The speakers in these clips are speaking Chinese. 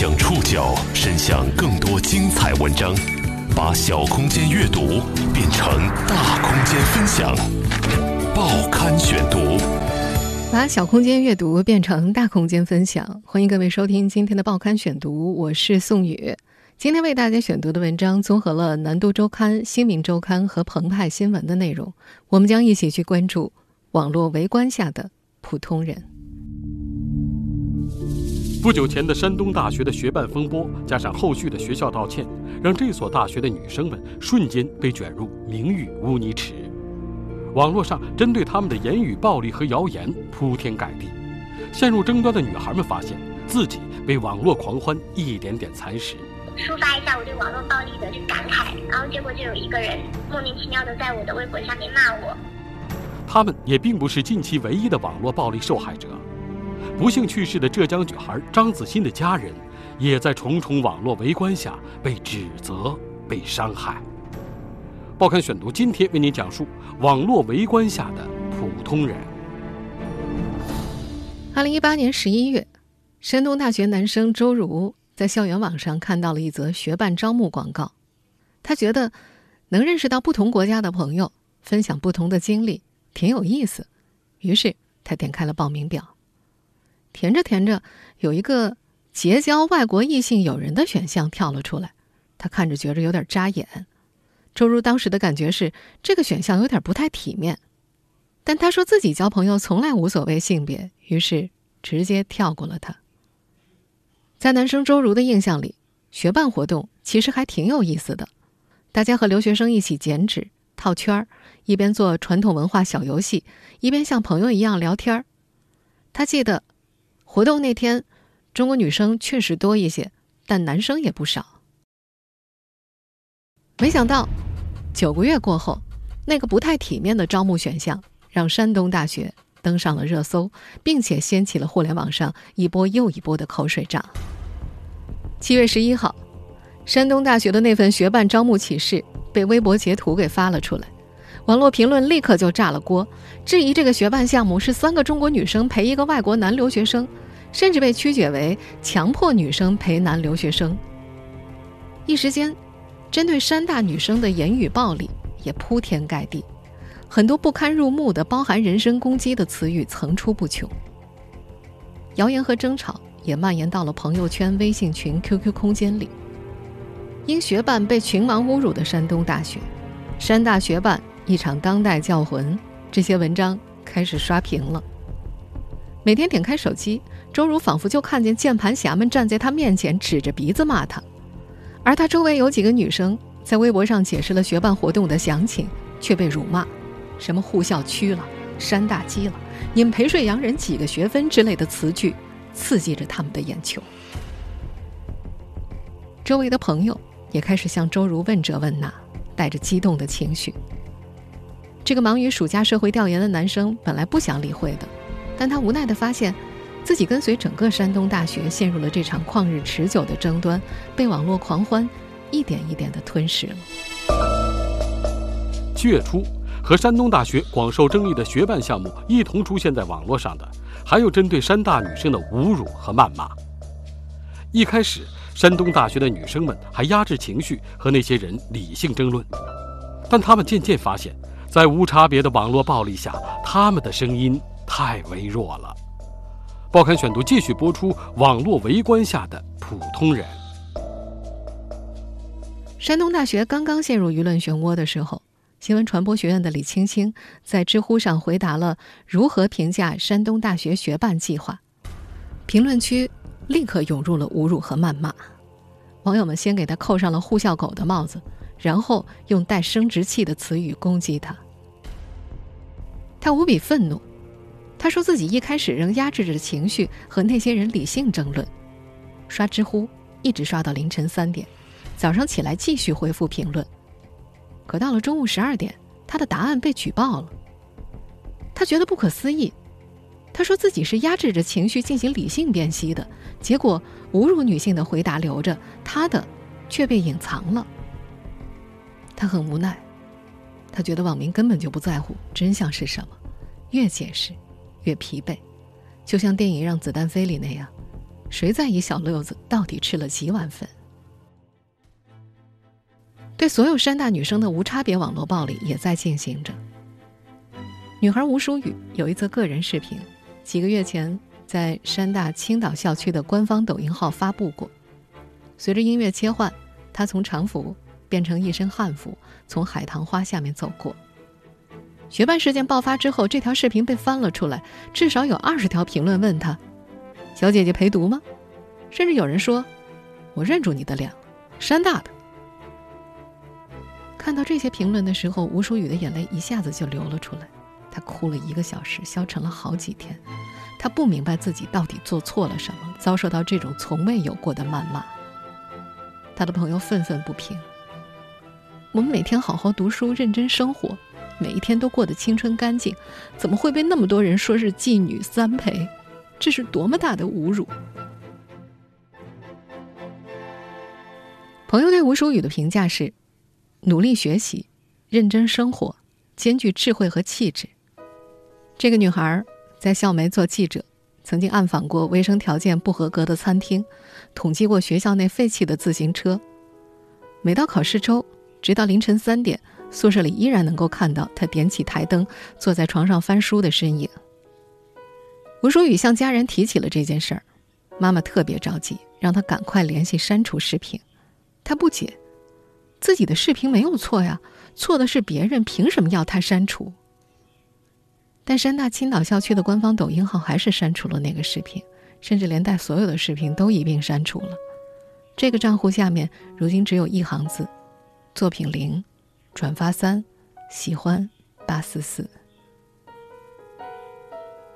将触角伸向更多精彩文章，把小空间阅读变成大空间分享。报刊选读，把小空间阅读变成大空间分享。欢迎各位收听今天的报刊选读，我是宋宇。今天为大家选读的文章综合了《南都周刊》《新民周刊》和澎湃新闻的内容，我们将一起去关注网络围观下的普通人。不久前的山东大学的学办风波，加上后续的学校道歉，让这所大学的女生们瞬间被卷入名誉污泥池。网络上针对他们的言语暴力和谣言铺天盖地，陷入争端的女孩们发现自己被网络狂欢一点点蚕食。抒发一下我对网络暴力的感慨，然后结果就有一个人莫名其妙的在我的微博下面骂我。他们也并不是近期唯一的网络暴力受害者。不幸去世的浙江女孩张子欣的家人，也在重重网络围观下被指责、被伤害。报刊选读今天为您讲述网络围观下的普通人。二零一八年十一月，山东大学男生周如在校园网上看到了一则学办招募广告，他觉得能认识到不同国家的朋友，分享不同的经历，挺有意思，于是他点开了报名表。填着填着，有一个结交外国异性友人的选项跳了出来，他看着觉着有点扎眼。周如当时的感觉是这个选项有点不太体面，但他说自己交朋友从来无所谓性别，于是直接跳过了他。在男生周如的印象里，学办活动其实还挺有意思的，大家和留学生一起剪纸、套圈儿，一边做传统文化小游戏，一边像朋友一样聊天儿。他记得。活动那天，中国女生确实多一些，但男生也不少。没想到，九个月过后，那个不太体面的招募选项让山东大学登上了热搜，并且掀起了互联网上一波又一波的口水仗。七月十一号，山东大学的那份学办招募启事被微博截图给发了出来。网络评论立刻就炸了锅，质疑这个学办项目是三个中国女生陪一个外国男留学生，甚至被曲解为强迫女生陪男留学生。一时间，针对山大女生的言语暴力也铺天盖地，很多不堪入目的、包含人身攻击的词语层出不穷。谣言和争吵也蔓延到了朋友圈、微信群、QQ 空间里。因学办被群盲侮辱的山东大学，山大学办。一场当代教魂，这些文章开始刷屏了。每天点开手机，周如仿佛就看见键盘侠们站在他面前，指着鼻子骂他。而他周围有几个女生在微博上解释了学办活动的详情，却被辱骂，什么护校区了、山大鸡了、你们陪睡洋人几个学分之类的词句，刺激着他们的眼球。周围的朋友也开始向周如问这问那，带着激动的情绪。这个忙于暑假社会调研的男生本来不想理会的，但他无奈地发现，自己跟随整个山东大学陷入了这场旷日持久的争端，被网络狂欢一点一点地吞噬了。七月初，和山东大学广受争议的学办项目一同出现在网络上的，还有针对山大女生的侮辱和谩骂。一开始，山东大学的女生们还压制情绪和那些人理性争论，但他们渐渐发现。在无差别的网络暴力下，他们的声音太微弱了。报刊选读继续播出：网络围观下的普通人。山东大学刚刚陷入舆论漩涡的时候，新闻传播学院的李青青在知乎上回答了如何评价山东大学学办计划，评论区立刻涌入了侮辱和谩骂。网友们先给他扣上了“护校狗”的帽子。然后用带生殖器的词语攻击他，他无比愤怒。他说自己一开始仍压制着情绪和那些人理性争论，刷知乎一直刷到凌晨三点，早上起来继续回复评论。可到了中午十二点，他的答案被举报了。他觉得不可思议。他说自己是压制着情绪进行理性辨析的，结果侮辱女性的回答留着，他的却被隐藏了。他很无奈，他觉得网民根本就不在乎真相是什么，越解释越疲惫，就像电影《让子弹飞》里那样，谁在意小六子到底吃了几碗粉？对所有山大女生的无差别网络暴力也在进行着。女孩吴淑雨有一则个人视频，几个月前在山大青岛校区的官方抖音号发布过。随着音乐切换，她从常服变成一身汉服，从海棠花下面走过。学办事件爆发之后，这条视频被翻了出来，至少有二十条评论问他：“小姐姐陪读吗？”甚至有人说：“我认住你的脸了，山大的。”看到这些评论的时候，吴淑雨的眼泪一下子就流了出来。她哭了一个小时，消沉了好几天。她不明白自己到底做错了什么，遭受到这种从未有过的谩骂。她的朋友愤愤不平：“我们每天好好读书，认真生活。”每一天都过得青春干净，怎么会被那么多人说是妓女三陪？这是多么大的侮辱！朋友对吴淑雨的评价是：努力学习，认真生活，兼具智慧和气质。这个女孩在校媒做记者，曾经暗访过卫生条件不合格的餐厅，统计过学校内废弃的自行车。每到考试周，直到凌晨三点。宿舍里依然能够看到他点起台灯，坐在床上翻书的身影。吴淑雨向家人提起了这件事儿，妈妈特别着急，让他赶快联系删除视频。他不解，自己的视频没有错呀，错的是别人，凭什么要他删除？但山大青岛校区的官方抖音号还是删除了那个视频，甚至连带所有的视频都一并删除了。这个账户下面如今只有一行字：作品零。转发三，喜欢八四四。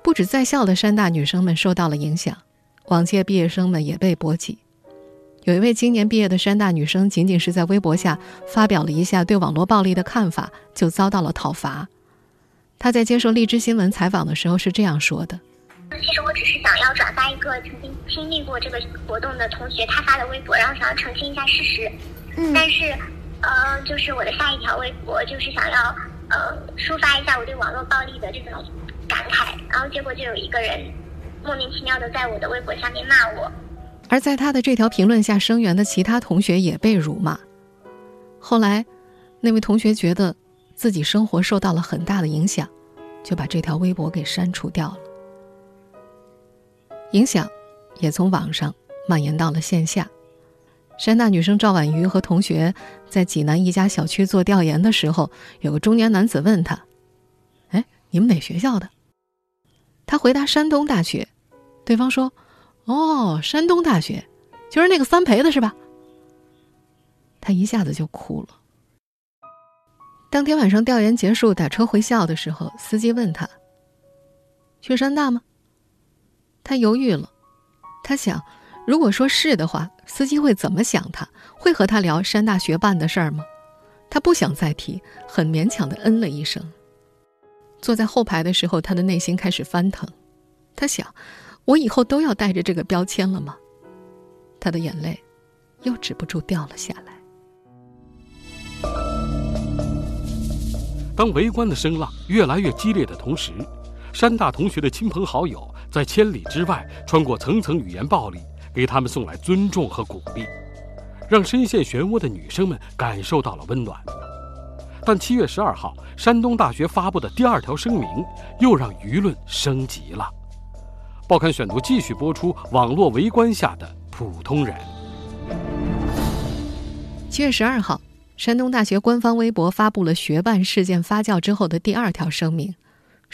不止在校的山大女生们受到了影响，往届毕业生们也被波及。有一位今年毕业的山大女生，仅仅是在微博下发表了一下对网络暴力的看法，就遭到了讨伐。她在接受荔枝新闻采访的时候是这样说的：“其实我只是想要转发一个曾经经历过这个活动的同学他发的微博，然后想要澄清一下事实。嗯，但是。”呃，就是我的下一条微博，就是想要呃抒发一下我对网络暴力的这种感慨，然后结果就有一个人莫名其妙的在我的微博下面骂我，而在他的这条评论下声援的其他同学也被辱骂。后来，那位同学觉得自己生活受到了很大的影响，就把这条微博给删除掉了。影响也从网上蔓延到了线下。山大女生赵婉瑜和同学在济南一家小区做调研的时候，有个中年男子问她：“哎，你们哪学校的？”她回答：“山东大学。”对方说：“哦，山东大学，就是那个三陪的是吧？”她一下子就哭了。当天晚上调研结束，打车回校的时候，司机问他：“去山大吗？”他犹豫了，他想。如果说是的话，司机会怎么想？他会和他聊山大学办的事儿吗？他不想再提，很勉强的嗯了一声。坐在后排的时候，他的内心开始翻腾。他想：我以后都要带着这个标签了吗？他的眼泪又止不住掉了下来。当围观的声浪越来越激烈的同时，山大同学的亲朋好友在千里之外，穿过层层语言暴力。给他们送来尊重和鼓励，让深陷漩涡的女生们感受到了温暖。但七月十二号，山东大学发布的第二条声明又让舆论升级了。报刊选读继续播出：网络围观下的普通人。七月十二号，山东大学官方微博发布了学办事件发酵之后的第二条声明。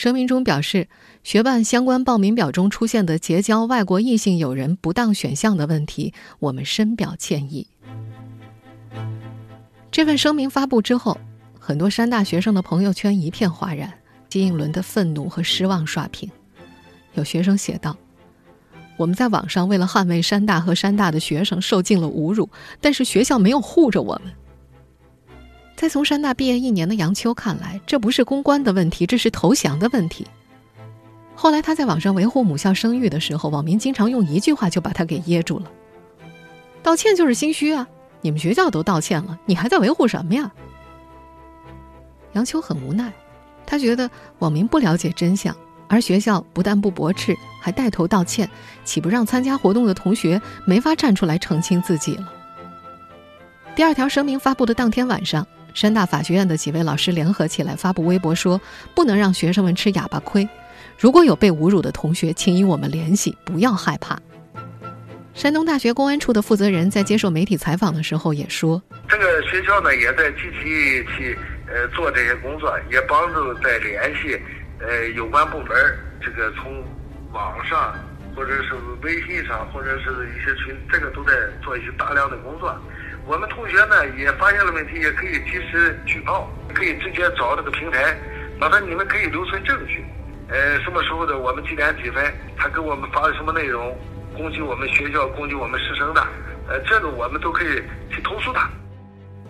声明中表示，学办相关报名表中出现的结交外国异性友人不当选项的问题，我们深表歉意。这份声明发布之后，很多山大学生的朋友圈一片哗然，金应伦的愤怒和失望刷屏。有学生写道：“我们在网上为了捍卫山大和山大的学生受尽了侮辱，但是学校没有护着我们。”在从山大毕业一年的杨秋看来，这不是公关的问题，这是投降的问题。后来他在网上维护母校声誉的时候，网民经常用一句话就把他给噎住了：“道歉就是心虚啊！你们学校都道歉了，你还在维护什么呀？”杨秋很无奈，他觉得网民不了解真相，而学校不但不驳斥，还带头道歉，岂不让参加活动的同学没法站出来澄清自己了？第二条声明发布的当天晚上，山大法学院的几位老师联合起来发布微博说：“不能让学生们吃哑巴亏。如果有被侮辱的同学，请与我们联系，不要害怕。”山东大学公安处的负责人在接受媒体采访的时候也说：“这个学校呢，也在积极去呃做这些工作，也帮助在联系呃有关部门，这个从网上或者是微信上或者是一些群，这个都在做一些大量的工作。我们同学呢也发现了问题，也可以及时举报，可以直接找这个平台，麻烦你们可以留存证据，呃，什么时候的我们几点几分，他给我们发的什么内容。”攻击我们学校、攻击我们师生的，呃，这个我们都可以去投诉他。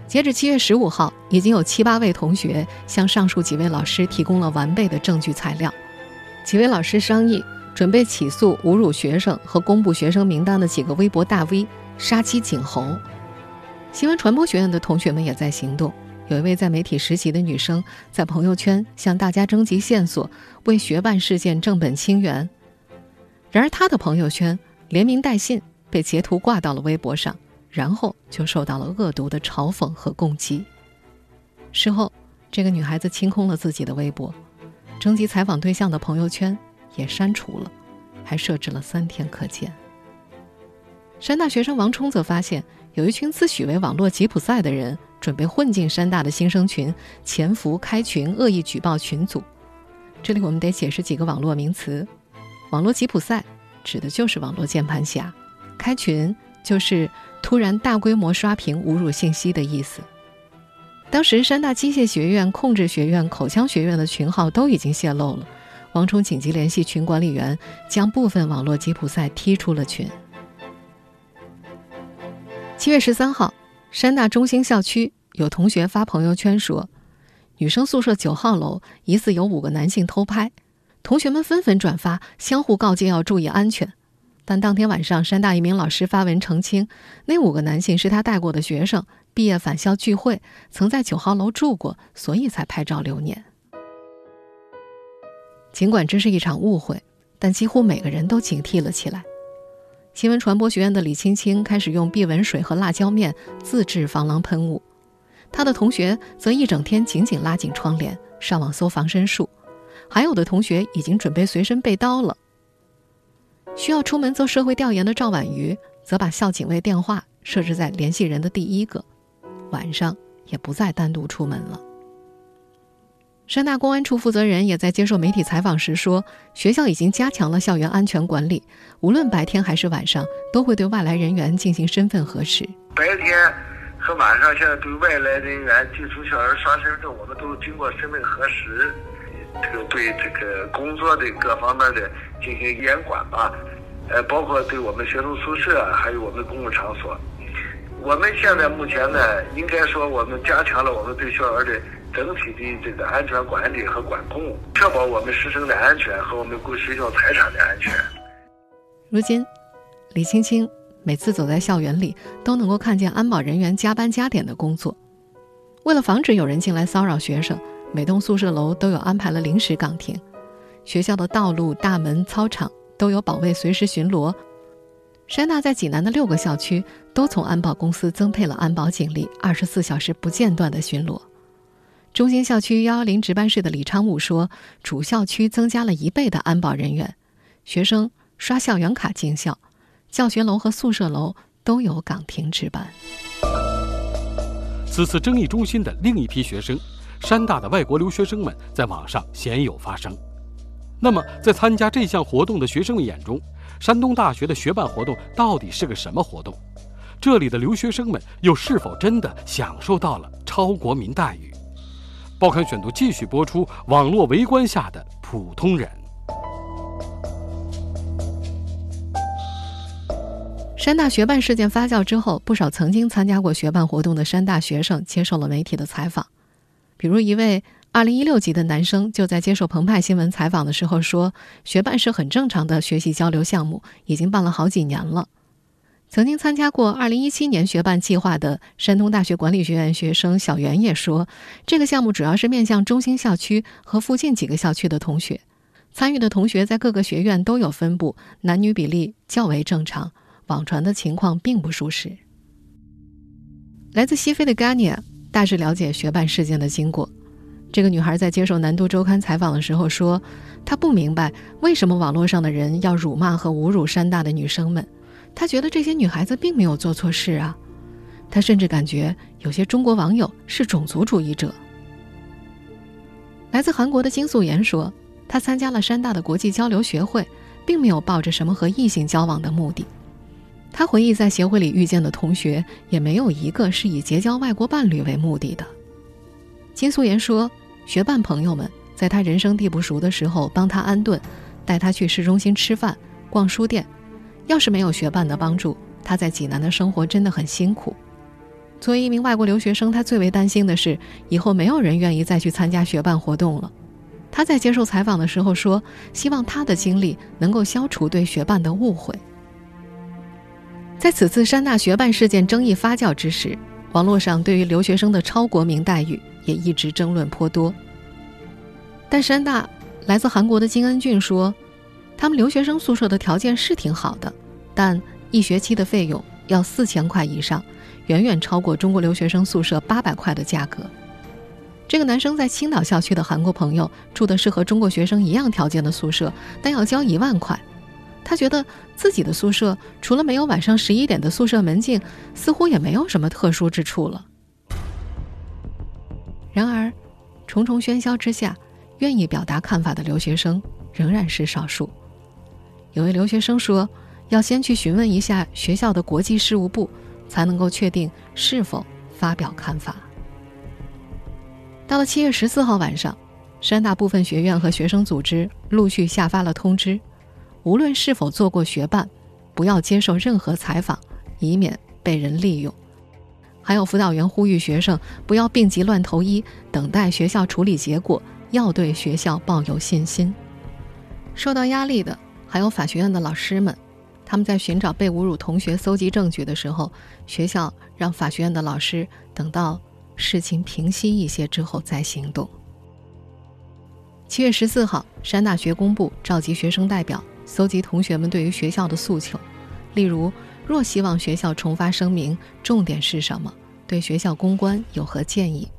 截至七月十五号，已经有七八位同学向上述几位老师提供了完备的证据材料。几位老师商议，准备起诉侮辱学生和公布学生名单的几个微博大 V，杀鸡儆猴。新闻传播学院的同学们也在行动。有一位在媒体实习的女生，在朋友圈向大家征集线索，为学办事件正本清源。然而，她的朋友圈。连名带姓被截图挂到了微博上，然后就受到了恶毒的嘲讽和攻击。事后，这个女孩子清空了自己的微博，征集采访对象的朋友圈也删除了，还设置了三天可见。山大学生王冲则发现，有一群自诩为网络吉普赛的人准备混进山大的新生群，潜伏开群，恶意举报群组。这里我们得解释几个网络名词：网络吉普赛。指的就是网络键盘侠，开群就是突然大规模刷屏侮辱信息的意思。当时山大机械学院、控制学院、口腔学院的群号都已经泄露了，王冲紧急联系群管理员，将部分网络吉普赛踢出了群。七月十三号，山大中心校区有同学发朋友圈说，女生宿舍九号楼疑似有五个男性偷拍。同学们纷纷转发，相互告诫要注意安全。但当天晚上，山大一名老师发文澄清，那五个男性是他带过的学生，毕业返校聚会，曾在九号楼住过，所以才拍照留念。尽管这是一场误会，但几乎每个人都警惕了起来。新闻传播学院的李青青开始用避蚊水和辣椒面自制防狼喷雾，他的同学则一整天紧紧拉紧窗帘，上网搜防身术。还有的同学已经准备随身备刀了。需要出门做社会调研的赵婉瑜，则把校警卫电话设置在联系人的第一个，晚上也不再单独出门了。山大公安处负责人也在接受媒体采访时说，学校已经加强了校园安全管理，无论白天还是晚上，都会对外来人员进行身份核实。白天和晚上，现在对外来人员进出校园刷身份证，我们都经过身份核实。这个对这个工作的各方面的进行严管吧，呃，包括对我们学生宿舍还有我们公共场所，我们现在目前呢，应该说我们加强了我们对校园的整体的这个安全管理和管控，确保我们师生的安全和我们国学校财产的安全。如今，李青青每次走在校园里，都能够看见安保人员加班加点的工作，为了防止有人进来骚扰学生。每栋宿舍楼都有安排了临时岗亭，学校的道路、大门、操场都有保卫随时巡逻。山大在济南的六个校区都从安保公司增配了安保警力，二十四小时不间断的巡逻。中心校区幺幺零值班室的李昌武说，主校区增加了一倍的安保人员，学生刷校园卡进校，教学楼和宿舍楼都有岗亭值班。此次争议中心的另一批学生。山大的外国留学生们在网上鲜有发声。那么，在参加这项活动的学生们眼中，山东大学的学办活动到底是个什么活动？这里的留学生们又是否真的享受到了超国民待遇？报刊选读继续播出：网络围观下的普通人。山大学办事件发酵之后，不少曾经参加过学办活动的山大学生接受了媒体的采访。比如一位二零一六级的男生就在接受澎湃新闻采访的时候说：“学办是很正常的学习交流项目，已经办了好几年了。”曾经参加过二零一七年学办计划的山东大学管理学院学生小袁也说：“这个项目主要是面向中心校区和附近几个校区的同学，参与的同学在各个学院都有分布，男女比例较为正常，网传的情况并不属实。来自西非的 Gania 大致了解学办事件的经过。这个女孩在接受《南都周刊》采访的时候说：“她不明白为什么网络上的人要辱骂和侮辱山大的女生们。他觉得这些女孩子并没有做错事啊。他甚至感觉有些中国网友是种族主义者。”来自韩国的金素妍说：“她参加了山大的国际交流学会，并没有抱着什么和异性交往的目的。她回忆，在协会里遇见的同学也没有一个是以结交外国伴侣为目的的。”金素妍说。学伴朋友们在他人生地不熟的时候帮他安顿，带他去市中心吃饭、逛书店。要是没有学伴的帮助，他在济南的生活真的很辛苦。作为一名外国留学生，他最为担心的是以后没有人愿意再去参加学伴活动了。他在接受采访的时候说：“希望他的经历能够消除对学伴的误会。”在此次山大学办事件争议发酵之时，网络上对于留学生的超国民待遇。也一直争论颇多。但山大来自韩国的金恩俊说，他们留学生宿舍的条件是挺好的，但一学期的费用要四千块以上，远远超过中国留学生宿舍八百块的价格。这个男生在青岛校区的韩国朋友住的是和中国学生一样条件的宿舍，但要交一万块。他觉得自己的宿舍除了没有晚上十一点的宿舍门禁，似乎也没有什么特殊之处了。然而，重重喧嚣之下，愿意表达看法的留学生仍然是少数。有位留学生说：“要先去询问一下学校的国际事务部，才能够确定是否发表看法。”到了七月十四号晚上，山大部分学院和学生组织陆续下发了通知：无论是否做过学办，不要接受任何采访，以免被人利用。还有辅导员呼吁学生不要病急乱投医，等待学校处理结果，要对学校抱有信心。受到压力的还有法学院的老师们，他们在寻找被侮辱同学、搜集证据的时候，学校让法学院的老师等到事情平息一些之后再行动。七月十四号，山大学工部召集学生代表，搜集同学们对于学校的诉求，例如。若希望学校重发声明，重点是什么？对学校公关有何建议？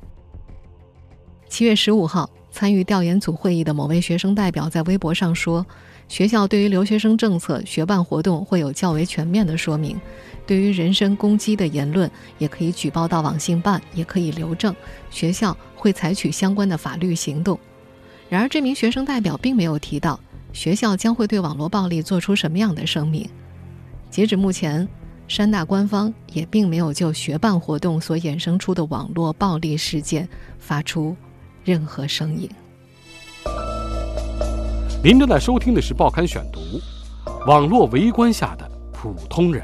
七月十五号，参与调研组会议的某位学生代表在微博上说：“学校对于留学生政策、学办活动会有较为全面的说明。对于人身攻击的言论，也可以举报到网信办，也可以留证。学校会采取相关的法律行动。”然而，这名学生代表并没有提到学校将会对网络暴力做出什么样的声明。截止目前，山大官方也并没有就学办活动所衍生出的网络暴力事件发出任何声音。您正在收听的是《报刊选读》，网络围观下的普通人。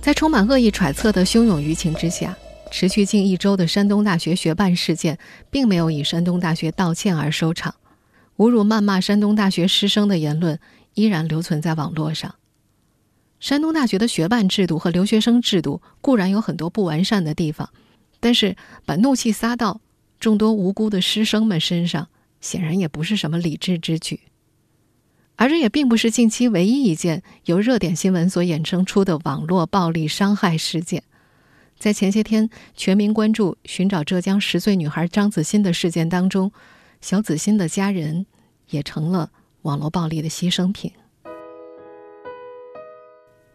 在充满恶意揣测的汹涌舆情之下，持续近一周的山东大学学办事件，并没有以山东大学道歉而收场。侮辱、谩骂山东大学师生的言论。依然留存在网络上。山东大学的学办制度和留学生制度固然有很多不完善的地方，但是把怒气撒到众多无辜的师生们身上，显然也不是什么理智之举。而这也并不是近期唯一一件由热点新闻所衍生出的网络暴力伤害事件。在前些天全民关注寻找浙江十岁女孩张子欣的事件当中，小子欣的家人也成了。网络暴力的牺牲品。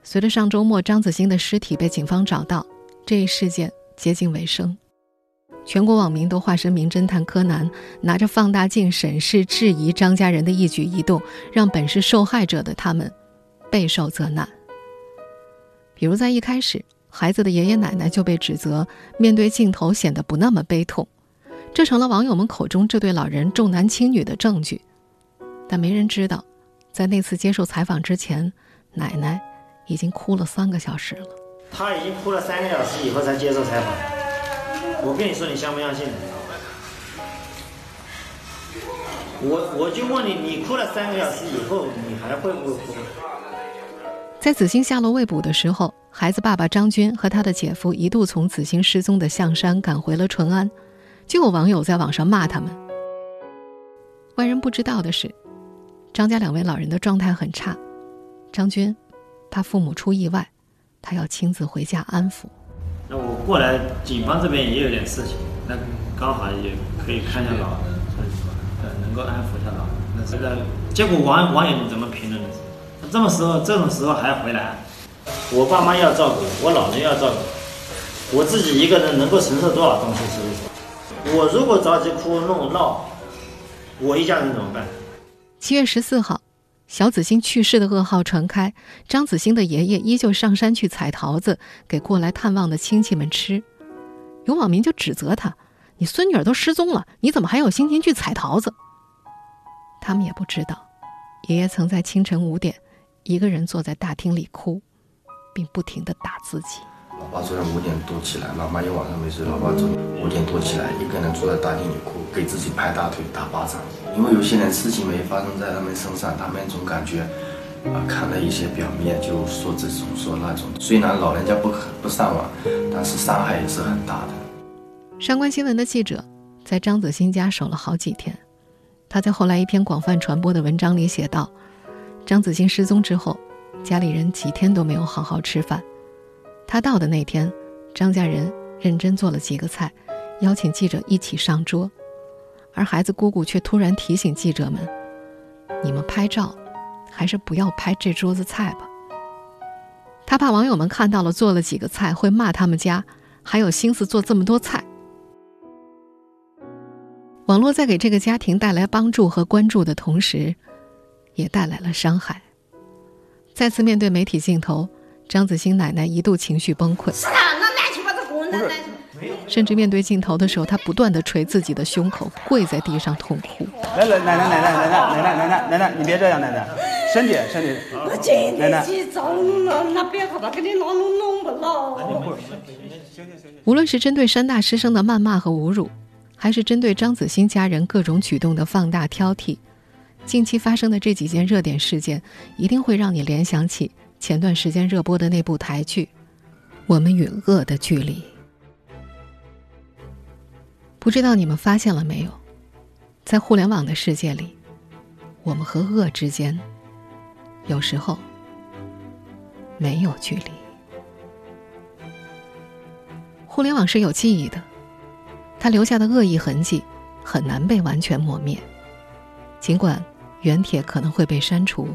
随着上周末张子欣的尸体被警方找到，这一事件接近尾声。全国网民都化身名侦探柯南，拿着放大镜审视、质疑张家人的一举一动，让本是受害者的他们备受责难。比如在一开始，孩子的爷爷奶奶就被指责面对镜头显得不那么悲痛，这成了网友们口中这对老人重男轻女的证据。但没人知道，在那次接受采访之前，奶奶已经哭了三个小时了。他已经哭了三个小时以后才接受采访。我跟你说，你相不相信？我我就问你，你哭了三个小时以后，你还会不会哭？在子欣下落未卜的时候，孩子爸爸张军和他的姐夫一度从子欣失踪的象山赶回了淳安，就有网友在网上骂他们。外人不知道的是，张家两位老人的状态很差。张军怕父母出意外，他要亲自回家安抚。过来，警方这边也有点事情，那刚好也可以看一下老人，呃，能够安抚一下老人。那这个结果网网友怎么评论的？这么时候这种时候还回来？我爸妈要照顾，我老人要照顾，我自己一个人能够承受多少东西？是不是？我如果着急哭弄闹。我一家人怎么办？七月十四号，小子欣去世的噩耗传开，张子欣的爷爷依旧上山去采桃子，给过来探望的亲戚们吃。有网民就指责他：“你孙女儿都失踪了，你怎么还有心情去采桃子？”他们也不知道，爷爷曾在清晨五点，一个人坐在大厅里哭，并不停地打自己。老爸昨天五点多起来，老妈一晚上没睡。老爸昨天五点多起来，一个人坐在大厅里哭，给自己拍大腿、打巴掌。因为有些人事情没发生在他们身上，他们总感觉，啊，看了一些表面就说这种说那种。虽然老人家不可不上网，但是伤害也是很大的。上官新闻的记者在张子欣家守了好几天。他在后来一篇广泛传播的文章里写道：张子欣失踪之后，家里人几天都没有好好吃饭。他到的那天，张家人认真做了几个菜，邀请记者一起上桌，而孩子姑姑却突然提醒记者们：“你们拍照，还是不要拍这桌子菜吧。”他怕网友们看到了做了几个菜会骂他们家还有心思做这么多菜。网络在给这个家庭带来帮助和关注的同时，也带来了伤害。再次面对媒体镜头。张子欣奶奶一度情绪崩溃，甚至面对镜头的时候，她不断的捶自己的胸口，跪在地上痛哭。来来，奶奶奶奶奶奶奶奶奶奶奶奶，你别这样，奶奶，身体身体。奶奶。无论是针对山大师生的谩骂和侮辱，还是针对张子欣家人各种举动的放大挑剔，近期发生的这几件热点事件，一定会让你联想起。前段时间热播的那部台剧《我们与恶的距离》，不知道你们发现了没有？在互联网的世界里，我们和恶之间，有时候没有距离。互联网是有记忆的，它留下的恶意痕迹很难被完全抹灭，尽管。原帖可能会被删除，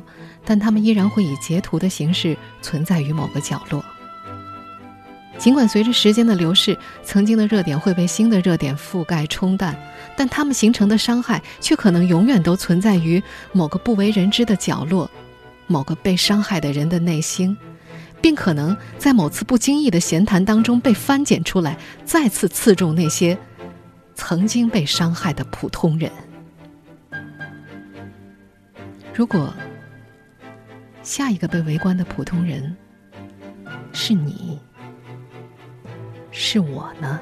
但他们依然会以截图的形式存在于某个角落。尽管随着时间的流逝，曾经的热点会被新的热点覆盖冲淡，但他们形成的伤害却可能永远都存在于某个不为人知的角落，某个被伤害的人的内心，并可能在某次不经意的闲谈当中被翻检出来，再次刺中那些曾经被伤害的普通人。如果下一个被围观的普通人是你，是我呢？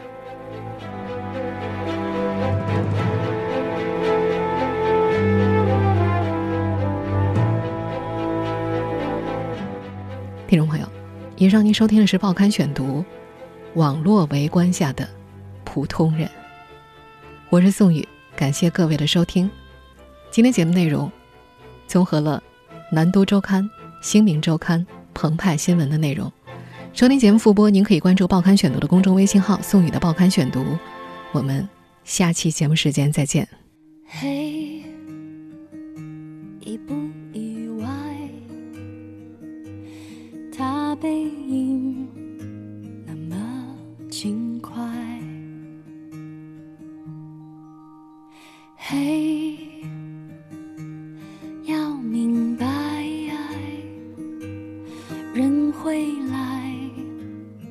听众朋友，以上您收听的是《报刊选读》，网络围观下的普通人。我是宋宇，感谢各位的收听。今天节目内容。综合了《南都周刊》《新民周刊》《澎湃新闻》的内容。收听节目复播，您可以关注《报刊选读》的公众微信号“宋宇的报刊选读”。我们下期节目时间再见。嘿，意不意外？他背影那么轻快。嘿。明白爱人会来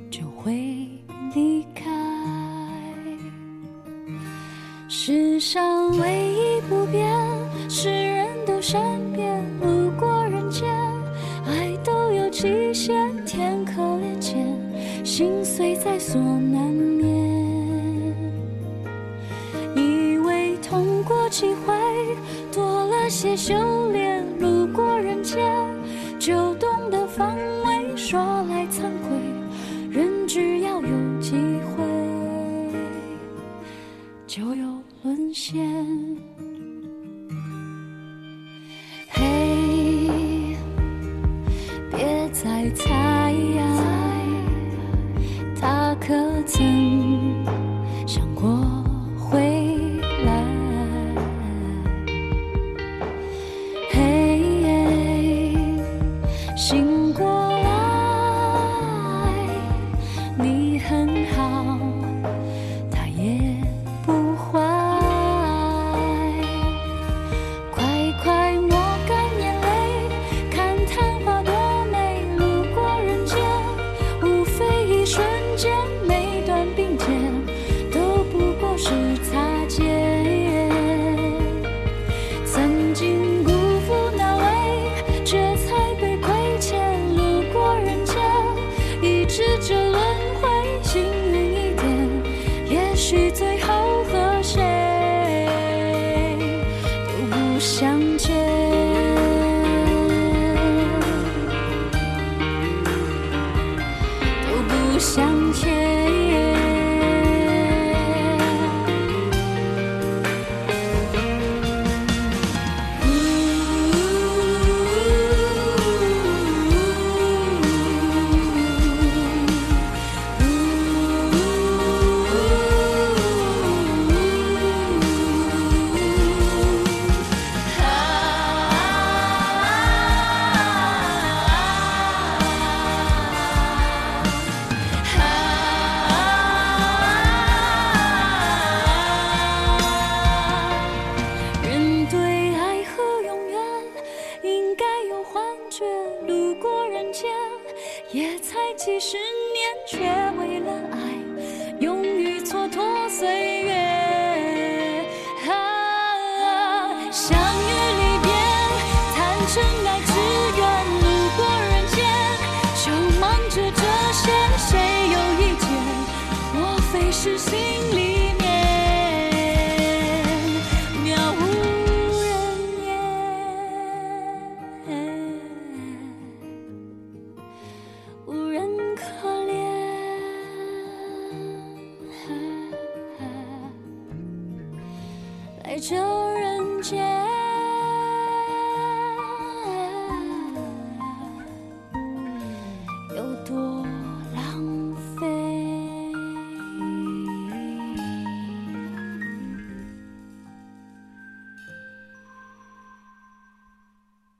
就会